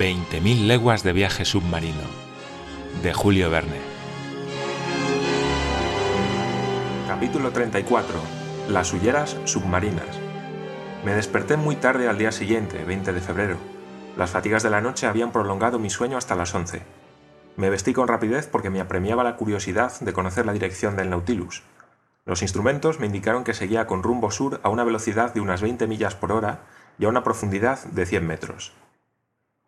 20.000 leguas de viaje submarino, de Julio Verne. Capítulo 34. Las hulleras submarinas. Me desperté muy tarde al día siguiente, 20 de febrero. Las fatigas de la noche habían prolongado mi sueño hasta las 11. Me vestí con rapidez porque me apremiaba la curiosidad de conocer la dirección del Nautilus. Los instrumentos me indicaron que seguía con rumbo sur a una velocidad de unas 20 millas por hora y a una profundidad de 100 metros.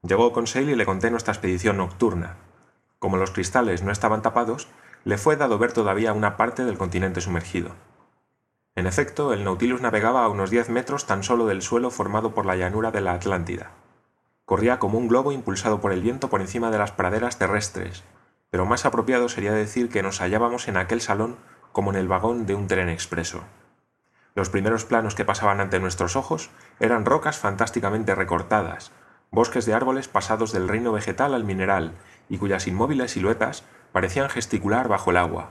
Llegó Conseil y le conté nuestra expedición nocturna. Como los cristales no estaban tapados, le fue dado ver todavía una parte del continente sumergido. En efecto, el Nautilus navegaba a unos 10 metros tan solo del suelo formado por la llanura de la Atlántida. Corría como un globo impulsado por el viento por encima de las praderas terrestres, pero más apropiado sería decir que nos hallábamos en aquel salón como en el vagón de un tren expreso. Los primeros planos que pasaban ante nuestros ojos eran rocas fantásticamente recortadas, bosques de árboles pasados del reino vegetal al mineral y cuyas inmóviles siluetas parecían gesticular bajo el agua.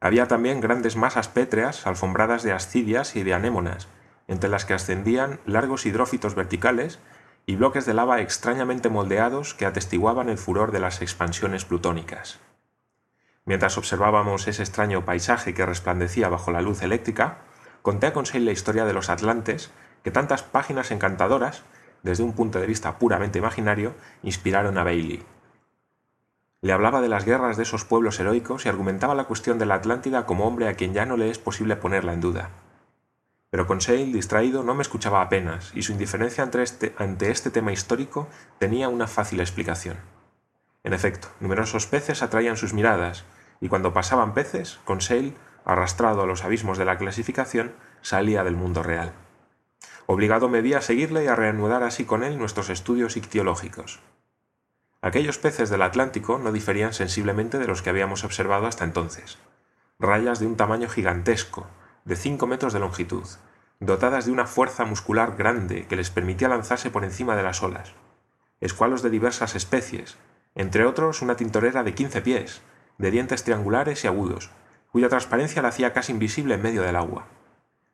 Había también grandes masas pétreas alfombradas de ascidias y de anémonas, entre las que ascendían largos hidrófitos verticales y bloques de lava extrañamente moldeados que atestiguaban el furor de las expansiones plutónicas. Mientras observábamos ese extraño paisaje que resplandecía bajo la luz eléctrica, conté a Conseil la historia de los Atlantes que tantas páginas encantadoras, desde un punto de vista puramente imaginario, inspiraron a Bailey. Le hablaba de las guerras de esos pueblos heroicos y argumentaba la cuestión de la Atlántida como hombre a quien ya no le es posible ponerla en duda. Pero Conseil, distraído, no me escuchaba apenas, y su indiferencia ante este, ante este tema histórico tenía una fácil explicación. En efecto, numerosos peces atraían sus miradas, y cuando pasaban peces, Conseil, arrastrado a los abismos de la clasificación, salía del mundo real. Obligado me vi a seguirle y a reanudar así con él nuestros estudios ictiológicos. Aquellos peces del Atlántico no diferían sensiblemente de los que habíamos observado hasta entonces. Rayas de un tamaño gigantesco, de cinco metros de longitud, dotadas de una fuerza muscular grande que les permitía lanzarse por encima de las olas. Escualos de diversas especies, entre otros una tintorera de quince pies, de dientes triangulares y agudos, cuya transparencia la hacía casi invisible en medio del agua.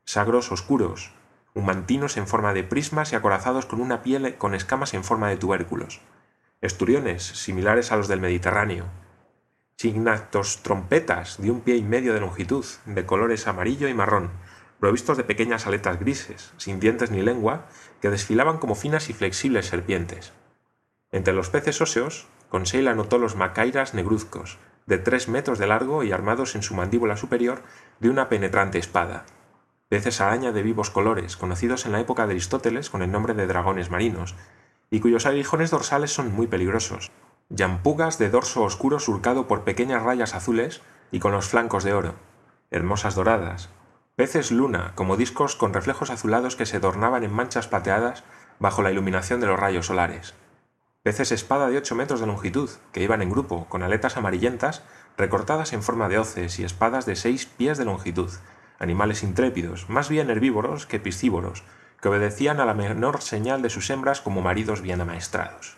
Sagros oscuros, humantinos en forma de prismas y acorazados con una piel con escamas en forma de tubérculos. Esturiones, similares a los del Mediterráneo. Signatos trompetas de un pie y medio de longitud, de colores amarillo y marrón, provistos de pequeñas aletas grises, sin dientes ni lengua, que desfilaban como finas y flexibles serpientes. Entre los peces óseos, Conseil anotó los macairas negruzcos, de tres metros de largo y armados en su mandíbula superior de una penetrante espada. Peces araña de vivos colores, conocidos en la época de Aristóteles con el nombre de dragones marinos, y cuyos aguijones dorsales son muy peligrosos. Yampugas de dorso oscuro surcado por pequeñas rayas azules y con los flancos de oro. Hermosas doradas. Peces luna, como discos con reflejos azulados que se adornaban en manchas plateadas bajo la iluminación de los rayos solares peces espada de ocho metros de longitud, que iban en grupo, con aletas amarillentas, recortadas en forma de hoces y espadas de seis pies de longitud, animales intrépidos, más bien herbívoros que piscívoros, que obedecían a la menor señal de sus hembras como maridos bien amaestrados.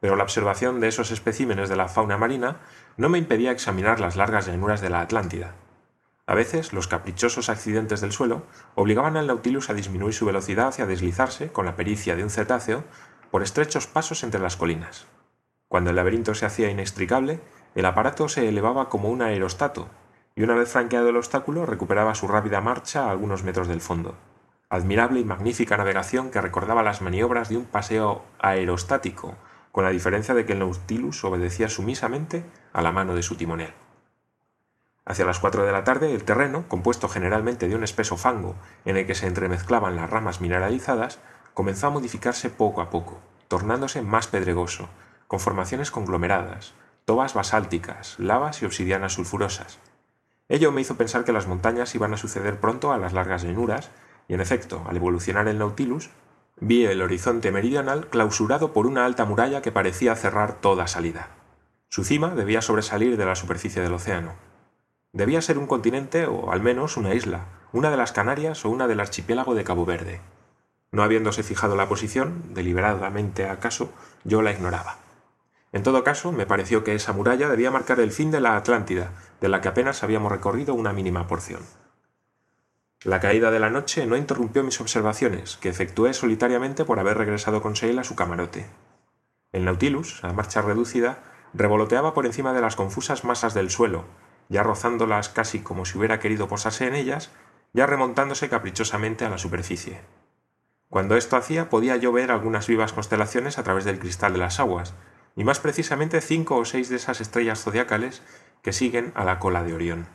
Pero la observación de esos especímenes de la fauna marina no me impedía examinar las largas llanuras de la Atlántida. A veces, los caprichosos accidentes del suelo obligaban al Nautilus a disminuir su velocidad y a deslizarse, con la pericia de un cetáceo, por estrechos pasos entre las colinas. Cuando el laberinto se hacía inextricable, el aparato se elevaba como un aerostato, y una vez franqueado el obstáculo recuperaba su rápida marcha a algunos metros del fondo. Admirable y magnífica navegación que recordaba las maniobras de un paseo aerostático, con la diferencia de que el Nautilus obedecía sumisamente a la mano de su timonel. Hacia las cuatro de la tarde, el terreno, compuesto generalmente de un espeso fango en el que se entremezclaban las ramas mineralizadas, comenzó a modificarse poco a poco, tornándose más pedregoso, con formaciones conglomeradas, tobas basálticas, lavas y obsidianas sulfurosas. Ello me hizo pensar que las montañas iban a suceder pronto a las largas llanuras, y en efecto, al evolucionar el Nautilus, vi el horizonte meridional clausurado por una alta muralla que parecía cerrar toda salida. Su cima debía sobresalir de la superficie del océano. Debía ser un continente o al menos una isla, una de las Canarias o una del archipiélago de Cabo Verde. No habiéndose fijado la posición, deliberadamente acaso, yo la ignoraba. En todo caso, me pareció que esa muralla debía marcar el fin de la Atlántida, de la que apenas habíamos recorrido una mínima porción. La caída de la noche no interrumpió mis observaciones, que efectué solitariamente por haber regresado con Seil a su camarote. El Nautilus, a marcha reducida, revoloteaba por encima de las confusas masas del suelo, ya rozándolas casi como si hubiera querido posarse en ellas, ya remontándose caprichosamente a la superficie. Cuando esto hacía podía yo ver algunas vivas constelaciones a través del cristal de las aguas, y más precisamente cinco o seis de esas estrellas zodiacales que siguen a la cola de Orión.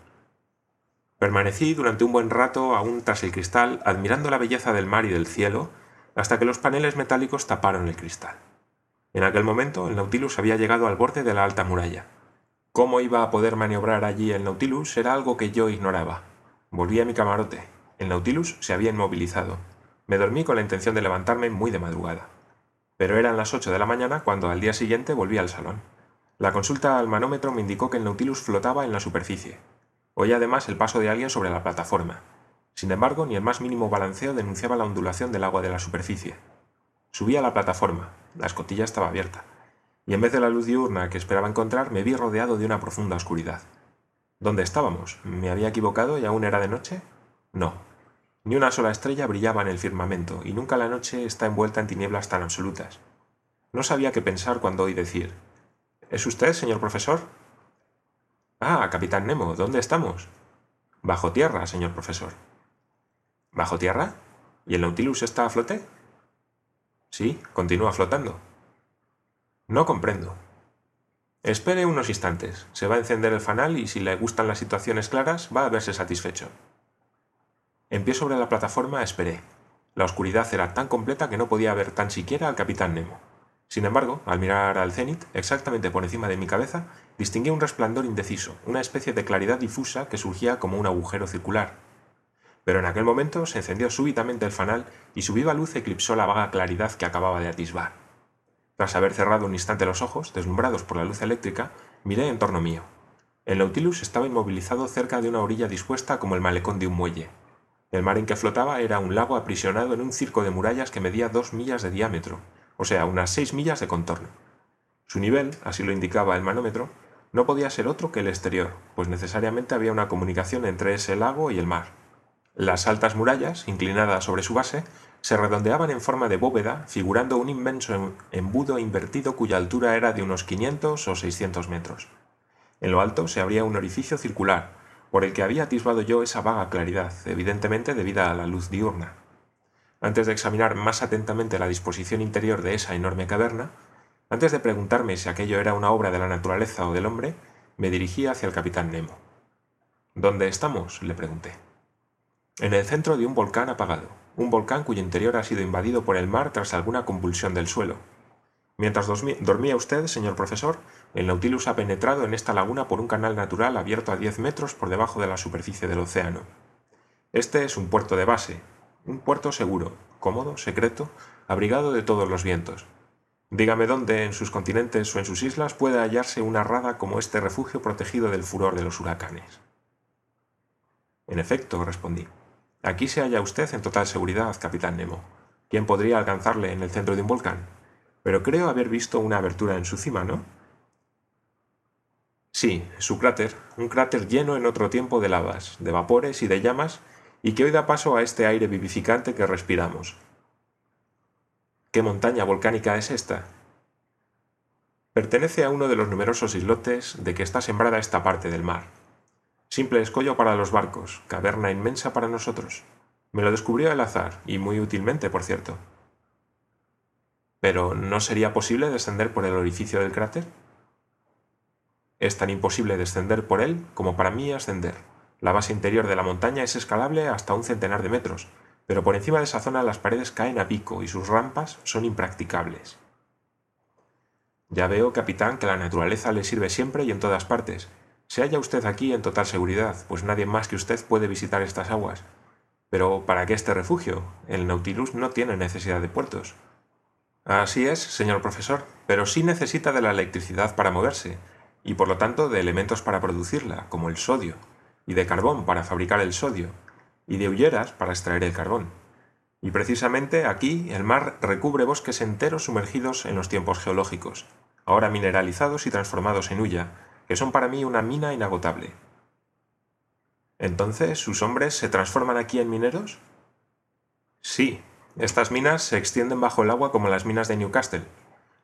Permanecí durante un buen rato aún tras el cristal, admirando la belleza del mar y del cielo, hasta que los paneles metálicos taparon el cristal. En aquel momento el Nautilus había llegado al borde de la alta muralla. Cómo iba a poder maniobrar allí el Nautilus era algo que yo ignoraba. Volví a mi camarote. El Nautilus se había inmovilizado. Me dormí con la intención de levantarme muy de madrugada. Pero eran las ocho de la mañana cuando al día siguiente volví al salón. La consulta al manómetro me indicó que el Nautilus flotaba en la superficie. Oí además el paso de alguien sobre la plataforma. Sin embargo, ni el más mínimo balanceo denunciaba la ondulación del agua de la superficie. Subí a la plataforma. La escotilla estaba abierta. Y en vez de la luz diurna que esperaba encontrar, me vi rodeado de una profunda oscuridad. ¿Dónde estábamos? ¿Me había equivocado y aún era de noche? No, ni una sola estrella brillaba en el firmamento, y nunca la noche está envuelta en tinieblas tan absolutas. No sabía qué pensar cuando oí decir ¿Es usted, señor profesor? Ah, capitán Nemo, ¿dónde estamos? Bajo tierra, señor profesor. ¿Bajo tierra? ¿Y el Nautilus está a flote? Sí, continúa flotando. No comprendo. Espere unos instantes. Se va a encender el fanal y si le gustan las situaciones claras va a verse satisfecho. En pie sobre la plataforma esperé. La oscuridad era tan completa que no podía ver tan siquiera al capitán Nemo. Sin embargo, al mirar al cenit, exactamente por encima de mi cabeza, distinguí un resplandor indeciso, una especie de claridad difusa que surgía como un agujero circular. Pero en aquel momento se encendió súbitamente el fanal y su viva luz eclipsó la vaga claridad que acababa de atisbar. Tras haber cerrado un instante los ojos, deslumbrados por la luz eléctrica, miré en torno mío. El Nautilus estaba inmovilizado cerca de una orilla dispuesta como el malecón de un muelle. El mar en que flotaba era un lago aprisionado en un circo de murallas que medía dos millas de diámetro, o sea, unas seis millas de contorno. Su nivel, así lo indicaba el manómetro, no podía ser otro que el exterior, pues necesariamente había una comunicación entre ese lago y el mar. Las altas murallas, inclinadas sobre su base, se redondeaban en forma de bóveda, figurando un inmenso embudo invertido cuya altura era de unos 500 o 600 metros. En lo alto se abría un orificio circular, por el que había atisbado yo esa vaga claridad, evidentemente debida a la luz diurna. Antes de examinar más atentamente la disposición interior de esa enorme caverna, antes de preguntarme si aquello era una obra de la naturaleza o del hombre, me dirigí hacia el capitán Nemo. ¿Dónde estamos? le pregunté. En el centro de un volcán apagado, un volcán cuyo interior ha sido invadido por el mar tras alguna convulsión del suelo. Mientras dormía usted, señor profesor, el Nautilus ha penetrado en esta laguna por un canal natural abierto a 10 metros por debajo de la superficie del océano. Este es un puerto de base, un puerto seguro, cómodo, secreto, abrigado de todos los vientos. Dígame dónde, en sus continentes o en sus islas, puede hallarse una rada como este refugio protegido del furor de los huracanes. En efecto, respondí. Aquí se halla usted en total seguridad, capitán Nemo. ¿Quién podría alcanzarle en el centro de un volcán? Pero creo haber visto una abertura en su cima, ¿no? Sí, su cráter, un cráter lleno en otro tiempo de lavas, de vapores y de llamas, y que hoy da paso a este aire vivificante que respiramos. ¿Qué montaña volcánica es esta? Pertenece a uno de los numerosos islotes de que está sembrada esta parte del mar. Simple escollo para los barcos, caverna inmensa para nosotros. Me lo descubrió el azar, y muy útilmente, por cierto. Pero ¿no sería posible descender por el orificio del cráter? Es tan imposible descender por él como para mí ascender. La base interior de la montaña es escalable hasta un centenar de metros, pero por encima de esa zona las paredes caen a pico y sus rampas son impracticables. Ya veo, capitán, que la naturaleza le sirve siempre y en todas partes. Se halla usted aquí en total seguridad, pues nadie más que usted puede visitar estas aguas. Pero ¿para qué este refugio? El Nautilus no tiene necesidad de puertos. Así es, señor profesor, pero sí necesita de la electricidad para moverse, y por lo tanto de elementos para producirla, como el sodio, y de carbón para fabricar el sodio, y de hulleras para extraer el carbón. Y precisamente aquí el mar recubre bosques enteros sumergidos en los tiempos geológicos, ahora mineralizados y transformados en hulla, que son para mí una mina inagotable. Entonces, ¿sus hombres se transforman aquí en mineros? Sí, estas minas se extienden bajo el agua como las minas de Newcastle.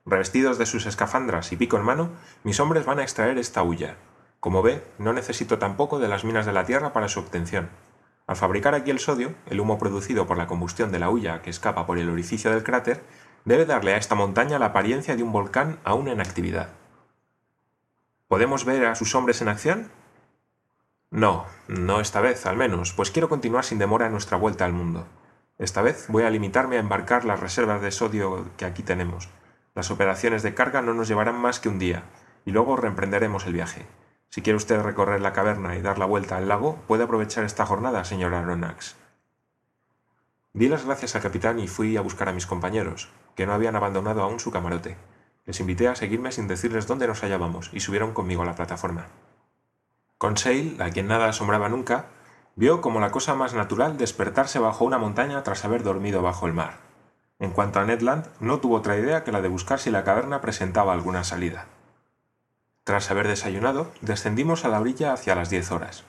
Revestidos de sus escafandras y pico en mano, mis hombres van a extraer esta hulla. Como ve, no necesito tampoco de las minas de la Tierra para su obtención. Al fabricar aquí el sodio, el humo producido por la combustión de la hulla que escapa por el orificio del cráter, debe darle a esta montaña la apariencia de un volcán aún en actividad. ¿Podemos ver a sus hombres en acción? No, no esta vez, al menos, pues quiero continuar sin demora nuestra vuelta al mundo. Esta vez voy a limitarme a embarcar las reservas de sodio que aquí tenemos. Las operaciones de carga no nos llevarán más que un día, y luego reemprenderemos el viaje. Si quiere usted recorrer la caverna y dar la vuelta al lago, puede aprovechar esta jornada, señor Aronnax. Di las gracias al capitán y fui a buscar a mis compañeros, que no habían abandonado aún su camarote. Les invité a seguirme sin decirles dónde nos hallábamos y subieron conmigo a la plataforma. Conseil, a quien nada asombraba nunca, vio como la cosa más natural despertarse bajo una montaña tras haber dormido bajo el mar. En cuanto a Ned Land, no tuvo otra idea que la de buscar si la caverna presentaba alguna salida. Tras haber desayunado, descendimos a la orilla hacia las diez horas.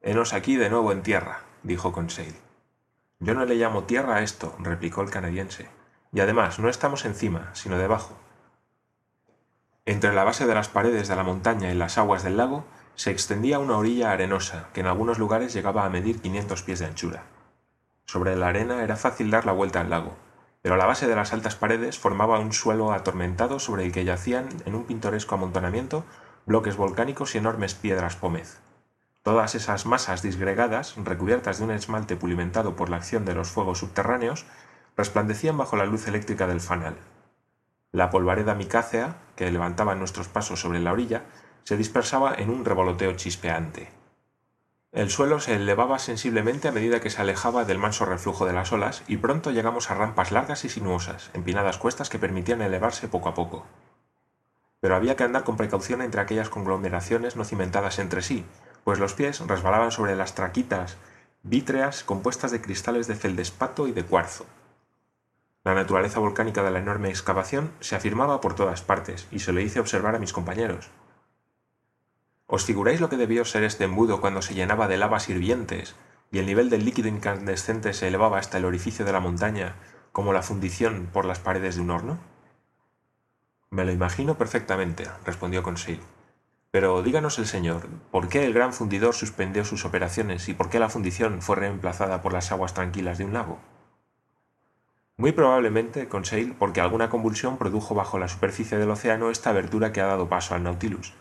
Henos aquí de nuevo en tierra, dijo Conseil. Yo no le llamo tierra a esto, replicó el canadiense. Y además, no estamos encima, sino debajo. Entre la base de las paredes de la montaña y las aguas del lago se extendía una orilla arenosa que en algunos lugares llegaba a medir 500 pies de anchura. Sobre la arena era fácil dar la vuelta al lago, pero la base de las altas paredes formaba un suelo atormentado sobre el que yacían en un pintoresco amontonamiento bloques volcánicos y enormes piedras pómez. Todas esas masas disgregadas, recubiertas de un esmalte pulimentado por la acción de los fuegos subterráneos, resplandecían bajo la luz eléctrica del fanal. La polvareda micácea, que levantaban nuestros pasos sobre la orilla, se dispersaba en un revoloteo chispeante. El suelo se elevaba sensiblemente a medida que se alejaba del manso reflujo de las olas y pronto llegamos a rampas largas y sinuosas, empinadas cuestas que permitían elevarse poco a poco. Pero había que andar con precaución entre aquellas conglomeraciones no cimentadas entre sí, pues los pies resbalaban sobre las traquitas vítreas compuestas de cristales de feldespato y de cuarzo. La naturaleza volcánica de la enorme excavación se afirmaba por todas partes, y se lo hice observar a mis compañeros. ¿Os figuráis lo que debió ser este embudo cuando se llenaba de lavas hirvientes y el nivel del líquido incandescente se elevaba hasta el orificio de la montaña como la fundición por las paredes de un horno? Me lo imagino perfectamente, respondió Conseil. Pero díganos el señor, ¿por qué el gran fundidor suspendió sus operaciones y por qué la fundición fue reemplazada por las aguas tranquilas de un lago? Muy probablemente, Conseil, porque alguna convulsión produjo bajo la superficie del océano esta abertura que ha dado paso al Nautilus.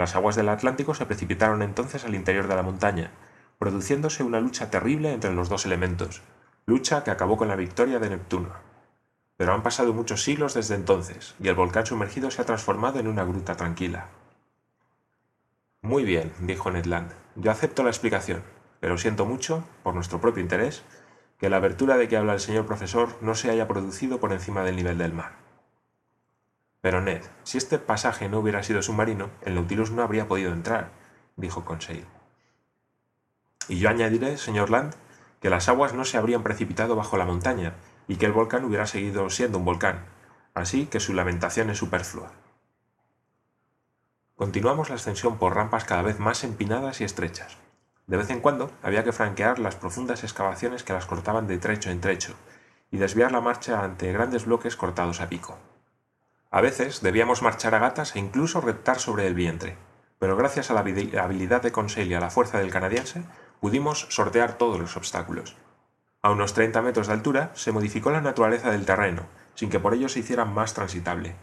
Las aguas del Atlántico se precipitaron entonces al interior de la montaña, produciéndose una lucha terrible entre los dos elementos, lucha que acabó con la victoria de Neptuno. Pero han pasado muchos siglos desde entonces, y el volcán sumergido se ha transformado en una gruta tranquila. Muy bien, dijo Ned Land, yo acepto la explicación, pero siento mucho, por nuestro propio interés, que la abertura de que habla el señor profesor no se haya producido por encima del nivel del mar. Pero Ned, si este pasaje no hubiera sido submarino, el Nautilus no habría podido entrar, dijo Conseil. Y yo añadiré, señor Land, que las aguas no se habrían precipitado bajo la montaña y que el volcán hubiera seguido siendo un volcán, así que su lamentación es superflua. Continuamos la ascensión por rampas cada vez más empinadas y estrechas. De vez en cuando había que franquear las profundas excavaciones que las cortaban de trecho en trecho y desviar la marcha ante grandes bloques cortados a pico. A veces debíamos marchar a gatas e incluso reptar sobre el vientre, pero gracias a la habilidad de Conseil y a la fuerza del canadiense, pudimos sortear todos los obstáculos. A unos 30 metros de altura se modificó la naturaleza del terreno, sin que por ello se hiciera más transitable.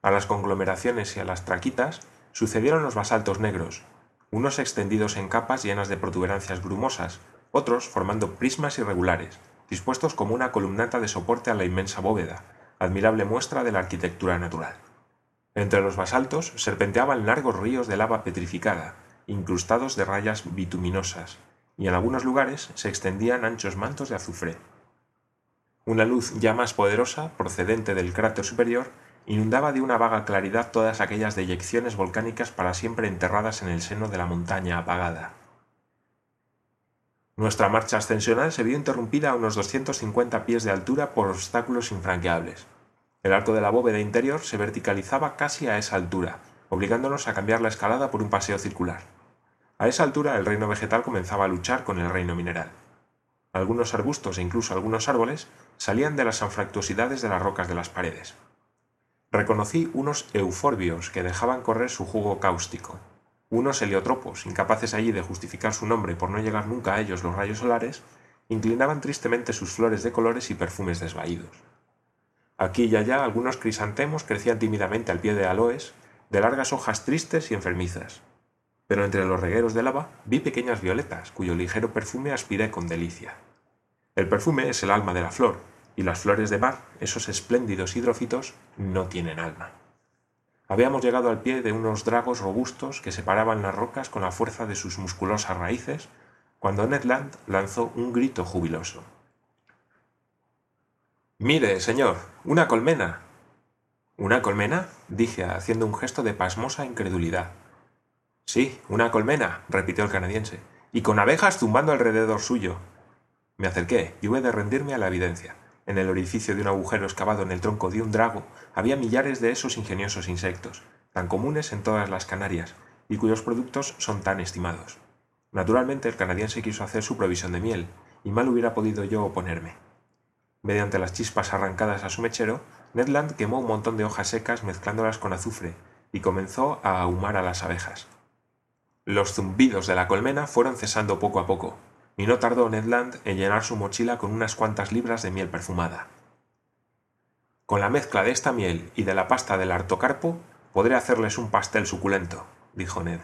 A las conglomeraciones y a las traquitas sucedieron los basaltos negros, unos extendidos en capas llenas de protuberancias grumosas, otros formando prismas irregulares, dispuestos como una columnata de soporte a la inmensa bóveda, admirable muestra de la arquitectura natural. Entre los basaltos serpenteaban largos ríos de lava petrificada, incrustados de rayas bituminosas, y en algunos lugares se extendían anchos mantos de azufre. Una luz ya más poderosa, procedente del cráter superior, inundaba de una vaga claridad todas aquellas deyecciones volcánicas para siempre enterradas en el seno de la montaña apagada. Nuestra marcha ascensional se vio interrumpida a unos 250 pies de altura por obstáculos infranqueables. El arco de la bóveda interior se verticalizaba casi a esa altura, obligándonos a cambiar la escalada por un paseo circular. A esa altura el reino vegetal comenzaba a luchar con el reino mineral. Algunos arbustos e incluso algunos árboles salían de las anfractuosidades de las rocas de las paredes. reconocí unos euforbios que dejaban correr su jugo cáustico, unos heliotropos, incapaces allí de justificar su nombre por no llegar nunca a ellos los rayos solares, inclinaban tristemente sus flores de colores y perfumes desvaídos. Aquí y allá algunos crisantemos crecían tímidamente al pie de aloes, de largas hojas tristes y enfermizas. Pero entre los regueros de lava vi pequeñas violetas, cuyo ligero perfume aspiré con delicia. El perfume es el alma de la flor, y las flores de mar, esos espléndidos hidrofitos, no tienen alma. Habíamos llegado al pie de unos dragos robustos que separaban las rocas con la fuerza de sus musculosas raíces, cuando Ned Land lanzó un grito jubiloso. Mire, señor, una colmena. ¿Una colmena? dije, haciendo un gesto de pasmosa incredulidad. Sí, una colmena, repitió el canadiense, y con abejas zumbando alrededor suyo. Me acerqué y hube de rendirme a la evidencia. En el orificio de un agujero excavado en el tronco de un drago había millares de esos ingeniosos insectos, tan comunes en todas las Canarias, y cuyos productos son tan estimados. Naturalmente el canadiense quiso hacer su provisión de miel, y mal hubiera podido yo oponerme. Mediante las chispas arrancadas a su mechero, Ned Land quemó un montón de hojas secas mezclándolas con azufre, y comenzó a ahumar a las abejas. Los zumbidos de la colmena fueron cesando poco a poco, y no tardó Ned Land en llenar su mochila con unas cuantas libras de miel perfumada. Con la mezcla de esta miel y de la pasta del artocarpo, podré hacerles un pastel suculento, dijo Ned.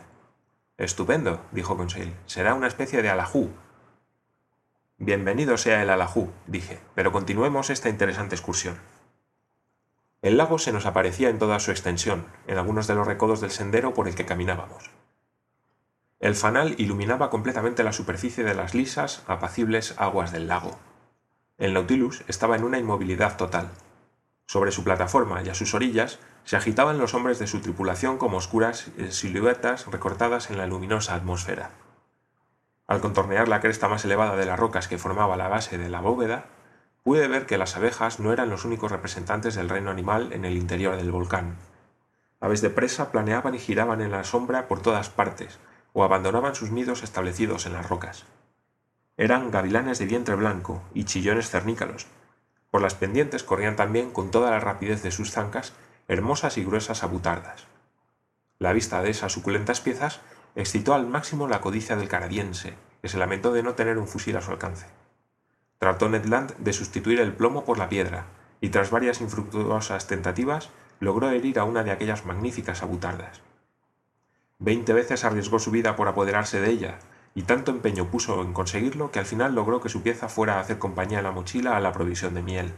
Estupendo, dijo Conseil. Será una especie de alajú. Bienvenido sea el alajú, dije, pero continuemos esta interesante excursión. El lago se nos aparecía en toda su extensión, en algunos de los recodos del sendero por el que caminábamos. El fanal iluminaba completamente la superficie de las lisas, apacibles aguas del lago. El Nautilus estaba en una inmovilidad total. Sobre su plataforma y a sus orillas se agitaban los hombres de su tripulación como oscuras siluetas recortadas en la luminosa atmósfera. Al contornear la cresta más elevada de las rocas que formaba la base de la bóveda, pude ver que las abejas no eran los únicos representantes del reino animal en el interior del volcán. Aves de presa planeaban y giraban en la sombra por todas partes, o abandonaban sus nidos establecidos en las rocas. Eran gavilanes de vientre blanco y chillones cernícalos. Por las pendientes corrían también con toda la rapidez de sus zancas hermosas y gruesas abutardas. La vista de esas suculentas piezas excitó al máximo la codicia del canadiense, que se lamentó de no tener un fusil a su alcance. Trató Ned Land de sustituir el plomo por la piedra, y tras varias infructuosas tentativas logró herir a una de aquellas magníficas abutardas. Veinte veces arriesgó su vida por apoderarse de ella, y tanto empeño puso en conseguirlo que al final logró que su pieza fuera a hacer compañía en la mochila a la provisión de miel.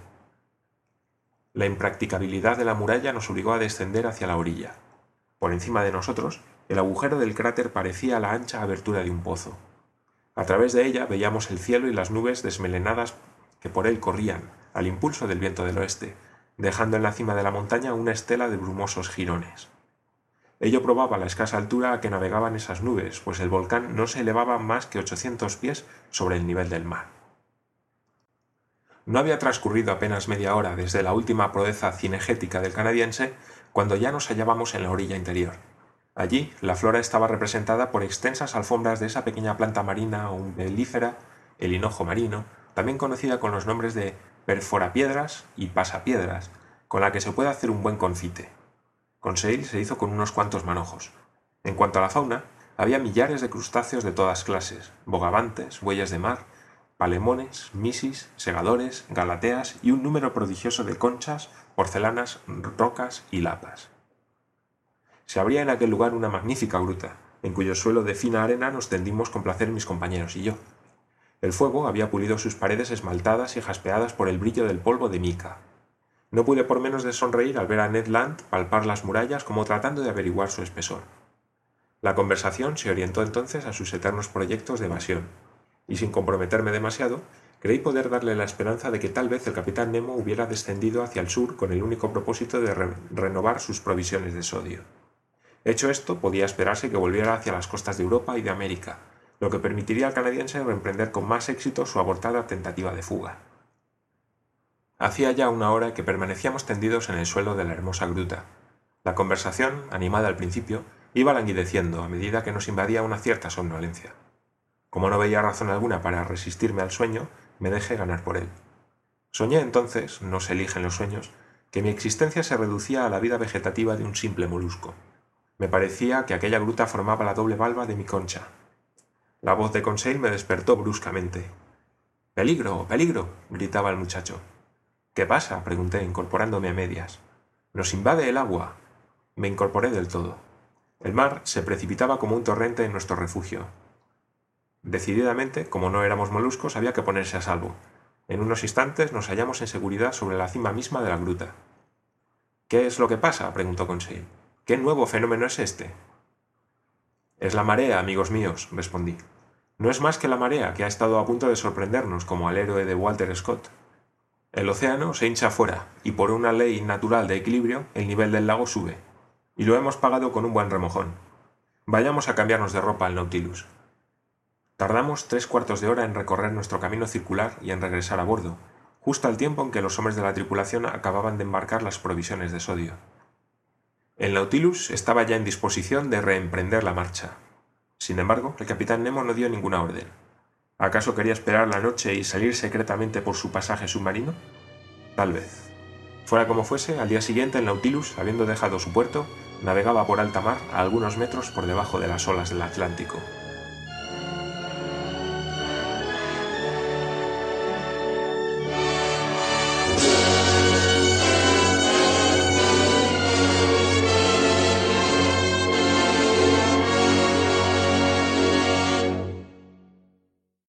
La impracticabilidad de la muralla nos obligó a descender hacia la orilla. Por encima de nosotros, el agujero del cráter parecía la ancha abertura de un pozo. A través de ella veíamos el cielo y las nubes desmelenadas que por él corrían, al impulso del viento del oeste, dejando en la cima de la montaña una estela de brumosos jirones. Ello probaba la escasa altura a que navegaban esas nubes, pues el volcán no se elevaba más que ochocientos pies sobre el nivel del mar. No había transcurrido apenas media hora desde la última proeza cinegética del canadiense cuando ya nos hallábamos en la orilla interior. Allí la flora estaba representada por extensas alfombras de esa pequeña planta marina umbelífera, el hinojo marino, también conocida con los nombres de perforapiedras y pasapiedras, con la que se puede hacer un buen confite. Conseil se hizo con unos cuantos manojos. En cuanto a la fauna, había millares de crustáceos de todas clases, bogavantes, bueyes de mar, palemones, misis, segadores, galateas y un número prodigioso de conchas, porcelanas, rocas y lapas. Se abría en aquel lugar una magnífica gruta, en cuyo suelo de fina arena nos tendimos con placer mis compañeros y yo. El fuego había pulido sus paredes esmaltadas y jaspeadas por el brillo del polvo de mica, no pude por menos de sonreír al ver a Ned Land palpar las murallas como tratando de averiguar su espesor. La conversación se orientó entonces a sus eternos proyectos de evasión, y sin comprometerme demasiado, creí poder darle la esperanza de que tal vez el capitán Nemo hubiera descendido hacia el sur con el único propósito de renovar sus provisiones de sodio. Hecho esto, podía esperarse que volviera hacia las costas de Europa y de América, lo que permitiría al canadiense reemprender con más éxito su abortada tentativa de fuga. Hacía ya una hora que permanecíamos tendidos en el suelo de la hermosa gruta. La conversación, animada al principio, iba languideciendo a medida que nos invadía una cierta somnolencia. Como no veía razón alguna para resistirme al sueño, me dejé ganar por él. Soñé entonces, no se eligen los sueños, que mi existencia se reducía a la vida vegetativa de un simple molusco. Me parecía que aquella gruta formaba la doble valva de mi concha. La voz de Conseil me despertó bruscamente. Peligro, peligro, gritaba el muchacho. ¿Qué pasa? pregunté, incorporándome a medias. Nos invade el agua. Me incorporé del todo. El mar se precipitaba como un torrente en nuestro refugio. Decididamente, como no éramos moluscos, había que ponerse a salvo. En unos instantes nos hallamos en seguridad sobre la cima misma de la gruta. ¿Qué es lo que pasa? preguntó Conseil. ¿Qué nuevo fenómeno es este? Es la marea, amigos míos, respondí. No es más que la marea que ha estado a punto de sorprendernos como al héroe de Walter Scott. El océano se hincha afuera y por una ley natural de equilibrio el nivel del lago sube. Y lo hemos pagado con un buen remojón. Vayamos a cambiarnos de ropa al Nautilus. Tardamos tres cuartos de hora en recorrer nuestro camino circular y en regresar a bordo, justo al tiempo en que los hombres de la tripulación acababan de embarcar las provisiones de sodio. El Nautilus estaba ya en disposición de reemprender la marcha. Sin embargo, el capitán Nemo no dio ninguna orden. ¿Acaso quería esperar la noche y salir secretamente por su pasaje submarino? Tal vez. Fuera como fuese, al día siguiente el Nautilus, habiendo dejado su puerto, navegaba por alta mar a algunos metros por debajo de las olas del Atlántico.